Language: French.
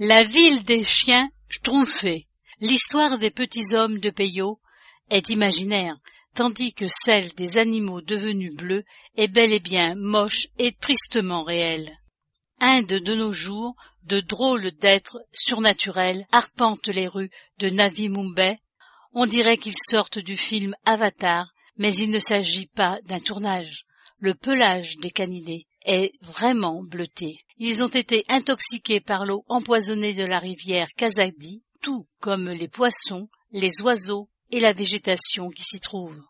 La ville des chiens schtroumpfés. L'histoire des petits hommes de Peyo est imaginaire, tandis que celle des animaux devenus bleus est bel et bien moche et tristement réelle. Un de nos jours, de drôles d'êtres surnaturels arpentent les rues de Navi Mumbai. On dirait qu'ils sortent du film Avatar, mais il ne s'agit pas d'un tournage. Le pelage des canidés est vraiment bleuté. Ils ont été intoxiqués par l'eau empoisonnée de la rivière Kazadi, tout comme les poissons, les oiseaux et la végétation qui s'y trouve.